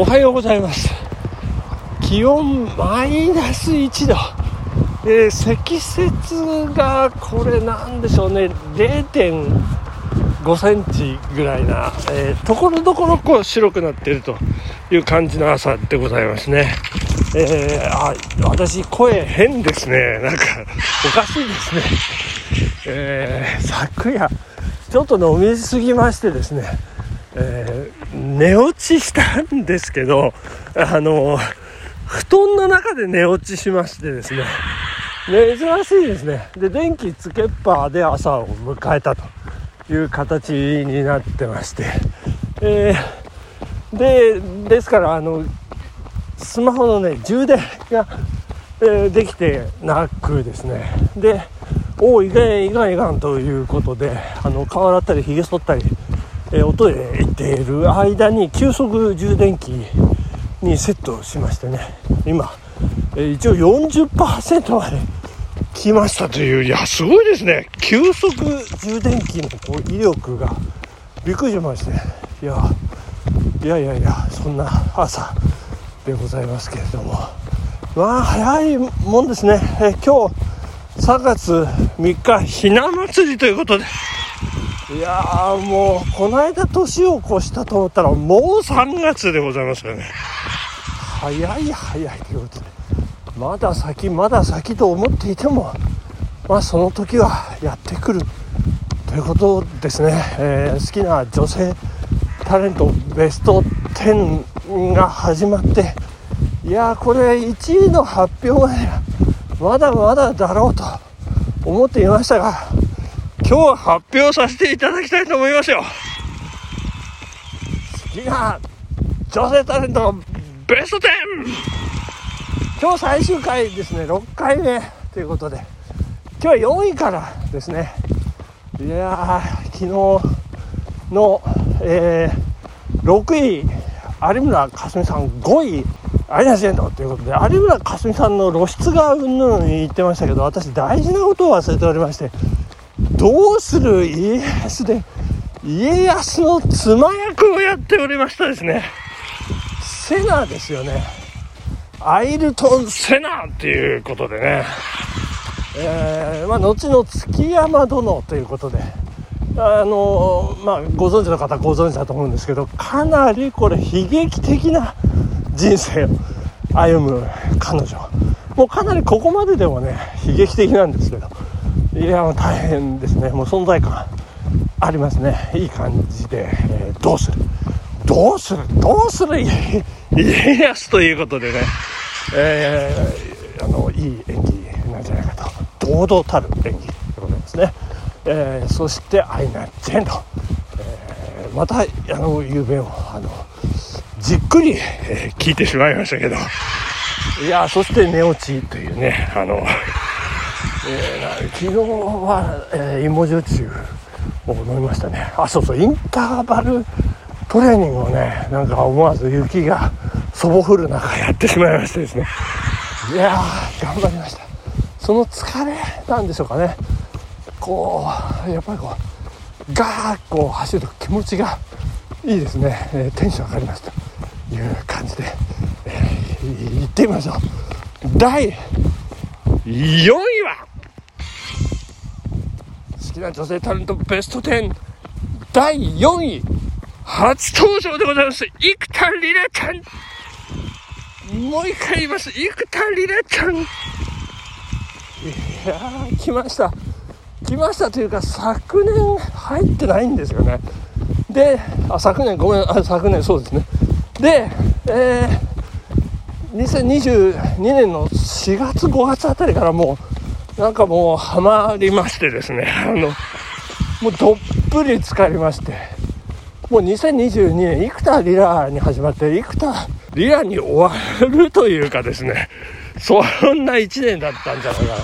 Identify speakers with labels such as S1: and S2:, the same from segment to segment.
S1: おはようございます。気温マイナス1度、えー、積雪がこれなんでしょうね。0.5センチぐらいな、えー、ところどころこう白くなっているという感じの朝でございますね。えー、あ私声変ですね。なんかおかしいですね。えー、昨夜ちょっと飲みすぎましてですね、えー、寝落ちしたんですけど、あの、布団の中で寝落ちしましてですね、珍しいですね。で、電気つけっぱで朝を迎えたという形になってまして、えー、で、ですから、あの、スマホのね、充電が、えー、できてなくですね、で、おお、いかんいかんいかんということで、あの、顔洗ったり、髭剃ったり、えー、おトイレ行っている間に急速充電器にセットしましてね、今、え、一応40%まで来ましたという、いや、すごいですね。急速充電器のこう威力がびっくりしまして、いや、いやいやいや、そんな朝でございますけれども、まあ、早いもんですね。え、今日、3月3日ひな祭りということでいやーもうこの間年を越したと思ったらもう3月でございますよね。早い早いということでまだ先まだ先と思っていてもまあその時はやってくるということですね、えー、好きな女性タレントベスト10が始まっていやこれ1位の発表がねまだまだだろうと思っていましたが、今日発表させていただきたいと思いますよ。好きな女性タレントベスト 10! 今日最終回ですね、6回目ということで、今日は4位からですね。いやー、昨日の、えー、6位、有村架純さん5位、アイナ・ジ・エンドということで有村架純さんの露出がうんぬん言ってましたけど私大事なことを忘れておりましてどうする家康で家康の妻役をやっておりましたですね。セナですよね。アイルトン・セナっていうことでね、えー、まあ、後の築山殿ということで。あのまあ、ご存知の方ご存知だと思うんですけどかなりこれ悲劇的な人生を歩む彼女。もうかなりここまででもね悲劇的なんですけど。いや大変ですね。もう存在感ありますね。いい感じで、えー、どうする？どうする？どうする？家康ということでね、えー、あのいい演技なんじゃないかと。堂々たる演技でございますね、えー、そしてアイナ・ジェンド、えー、またあの夕べをあのじっくり、え、聞いてしまいましたけど、いや、そして寝落ちというね、あの、えー、昨日は、えー、芋焼酎を飲みましたね。あ、そうそう、インターバルトレーニングをね、なんか思わず雪がそぼ降る中やってしまいましてですね。いやー、頑張りました。その疲れなんでしょうかね。こう、やっぱりこう、ガーッこう走ると気持ちがいいですね。えー、テンション上がりました。いう感じで、えー、行ってみましょう第4位はきな女性タレントベスト10第4位初登場でございます生田リラちゃんもう一回言います生田リラちゃんいやー来ました来ましたというか昨年入ってないんですよねであ昨年ごめんあ昨年そうですねで、えー、2022年の4月5月あたりからもうなんかもうハマりましてですね。あのもうどっぷり浸かりまして。もう2022年生田リラに始まって生田リラに終わるというかですね。そんな1年だったんじゃないかな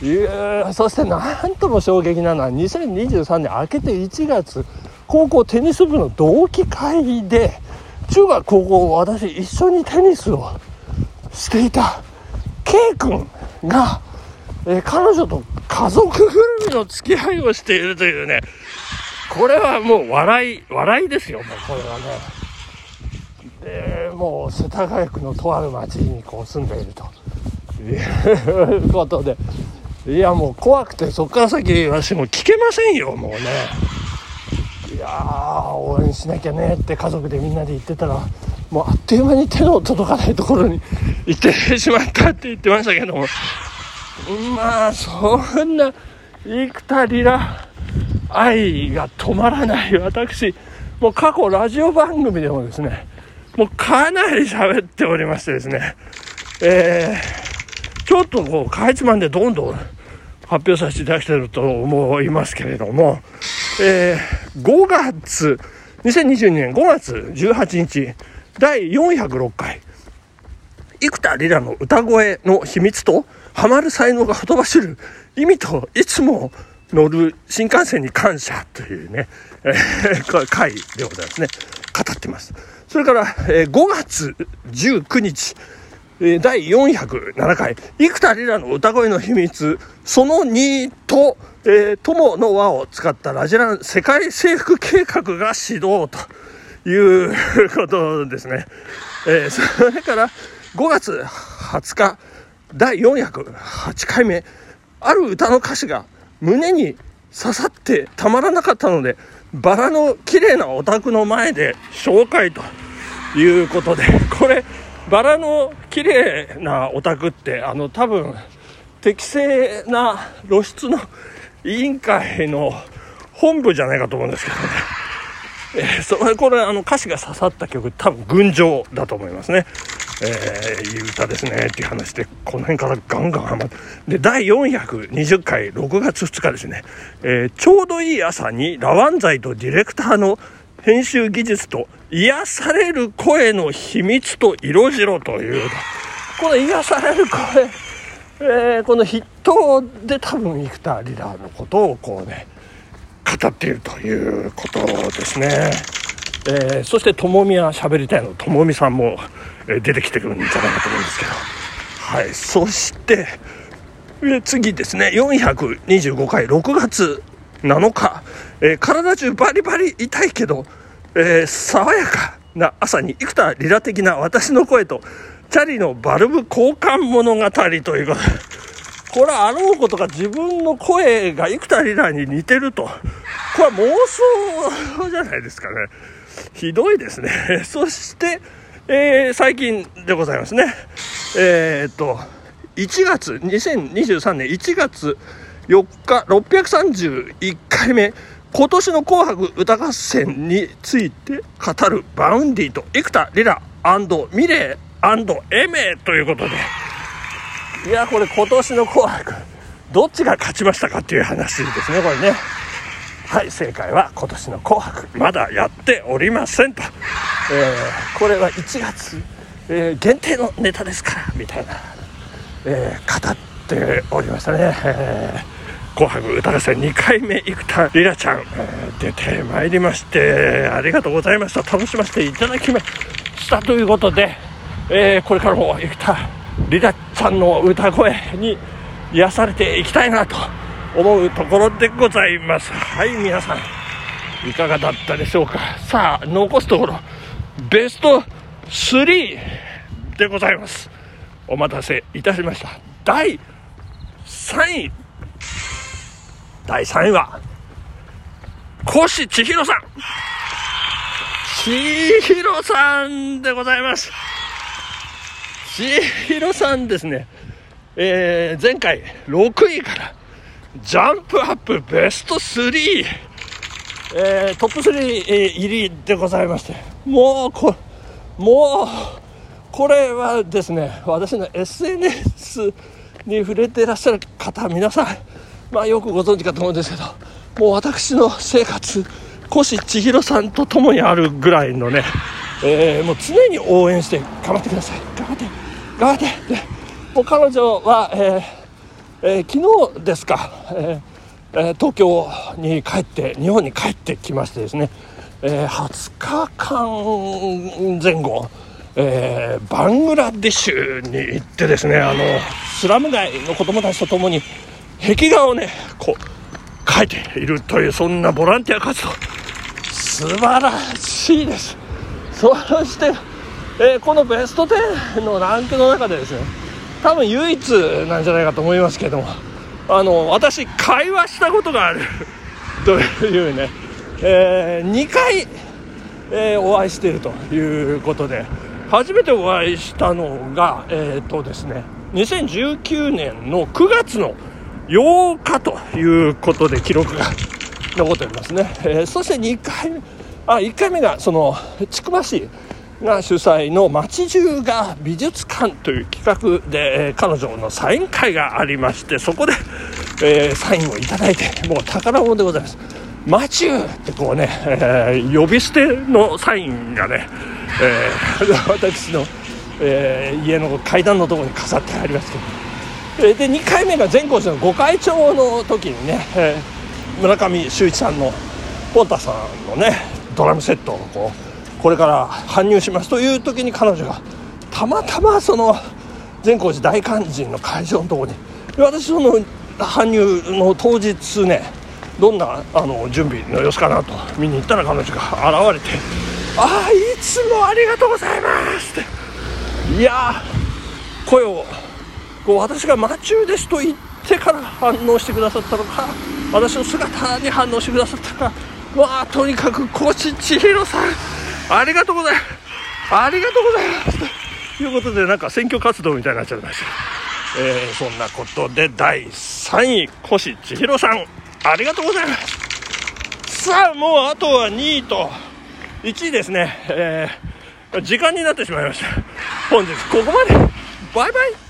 S1: と。いうそしてなんとも衝撃なのは2023年明けて1月高校テニス部の同期会で中学高校私一緒にテニスをしていた K 君が、えー、彼女と家族ぐるみの付き合いをしているというね。これはもう笑い笑いですよもうこれはね。でもう世田谷区のとある町にこう住んでいるということで。いやもう怖くてそこから先私も聞けませんよもうね。いやー応援しなきゃねって家族でみんなで言ってたらもうあっという間に手の届かないところに行ってしまったって言ってましたけども。まあそんな生田リラ愛が止まらない私。もう過去ラジオ番組でもですねもうかなり喋っておりましてですね。えー、ちょっとこうかいつまんでどんどん発表させていただきてると思いますけれども、えー、5月2022年5月18日第406回。生田リラの歌声の秘密とハマる才能がほとばしる意味といつも乗る新幹線に感謝というね、えー、回でございますね。語ってます。それから、えー、5月19日、えー、第407回、幾田りらの歌声の秘密、その2と、えー、友の輪を使ったラジラン世界征服計画が始動ということですね。えー、それから、5月20日、第408回目、ある歌の歌詞が胸に刺さってたまらなかったのでバラの綺麗なお宅の前で紹介ということでこれバラの綺麗なお宅ってあの多分適正な露出の委員会の本部じゃないかと思うんですけどね、えー、それこれあの歌詞が刺さった曲多分「群青」だと思いますね。えー、いい歌ですねっていう話でこの辺からガンガンハマって。で第420回6月2日ですね、えー、ちょうどいい朝にラワンザイとディレクターの編集技術と癒される声の秘密と色白という。この癒される声、えー、この筆頭で多分生田リラーのことをこうね語っているということですね。えー、そしてともみは喋りたいの。ともみさんも、出てきてるんじゃないかと思うんですけど。はい。そして次ですね。425回6月7日、えー、体中バリバリ痛いけど、えー、爽やかな朝に幾多リラ的な私の声とチャリのバルブ交換物語ということでこれはあろうことか自分の声が幾田りらに似てると。これは妄想じゃないですかね。ひどいですね。そして、えー、最近でございますね。えー、っと、1月、2023年1月4日、631回目、今年の紅白歌合戦について語る Vaundy と幾田りらミレーエメということで、いや、これ今年の紅白、どっちが勝ちましたかっていう話ですね、これね。はい正解は今年の「紅白」まだやっておりませんと、えー、これは1月、えー、限定のネタですからみたいな、えー、語っておりましたね、え紅白歌合戦2回目生田リラちゃん、え出てまいりましてありがとうございました。楽しませていただきましたということで、えこれからも生田リラちゃんの歌声に癒されていきたいなと思うところでございます。はい皆さんいかがだったでしょうか。さあ残すところベスト3でございます。お待たせいたしました。第3位。第3位は越千尋さん。千尋さんでございます。千尋さんですね。えー、前回6位からジャンプアップベスト3、えー、トップ3、えー、入りでございまして、もうこ、もう、これはですね、私の SNS に触れてらっしゃる方、皆さん、まあよくご存知かと思うんですけど、もう私の生活、越千尋さんと共にあるぐらいのね、えー、もう常に応援して頑張ってください。頑張って、頑張って。でもう彼女は、えーえー、昨日ですか、えー、東京に帰って日本に帰ってきましてですね、えー、20日間前後、えー、バングラデシュに行ってですねあのスラム街の子供たちと共に壁画をねこう描いているというそんなボランティア活動。素晴らしいです。そしてえー、このベスト10のランクの中でですね多分唯一なんじゃないかと思いますけどもあの私会話したことがある。というね、えー、2回、えー、お会いしているということで初めてお会いしたのがえっ、とですね2019年の9月の8日ということで記録が残っておりますね、えー、そして2回目あ1回目がその千曲市が主催の街中が美術館という企画で、えー、彼女のサイン会がありましてそこで、えー、サインをいただいてもう宝物でございます「マチュー」ってこうね、えー、呼び捨てのサインがね、えー、私の、えー、家の階段のところに飾ってありますけど、えー、で2回目が善光寺の御開帳の時にね、えー、村上修一さんのポンタさんのねドラムセットをこうこれから搬入しますという時に彼女がたまたまその善光寺大勧進の会場のところに私その搬入の当日ねどんなあの準備の様子かなと見に行ったら彼女が現れて「ああいつもありがとうございます」っていや声をこう私が「魔中です」と言ってから反応してくださったのか私の姿に反応してくださったのかまあとにかく越千尋さん。ありがとうございます。ありがとうございます。と。いうことでなんか選挙活動みたいになっちゃいました、えー、そんなことで第3位越千尋さん。ありがとうございます。さあもうあとは2位と1位ですね、えー、時間になってしまいました。本日ここまで。バイバイ。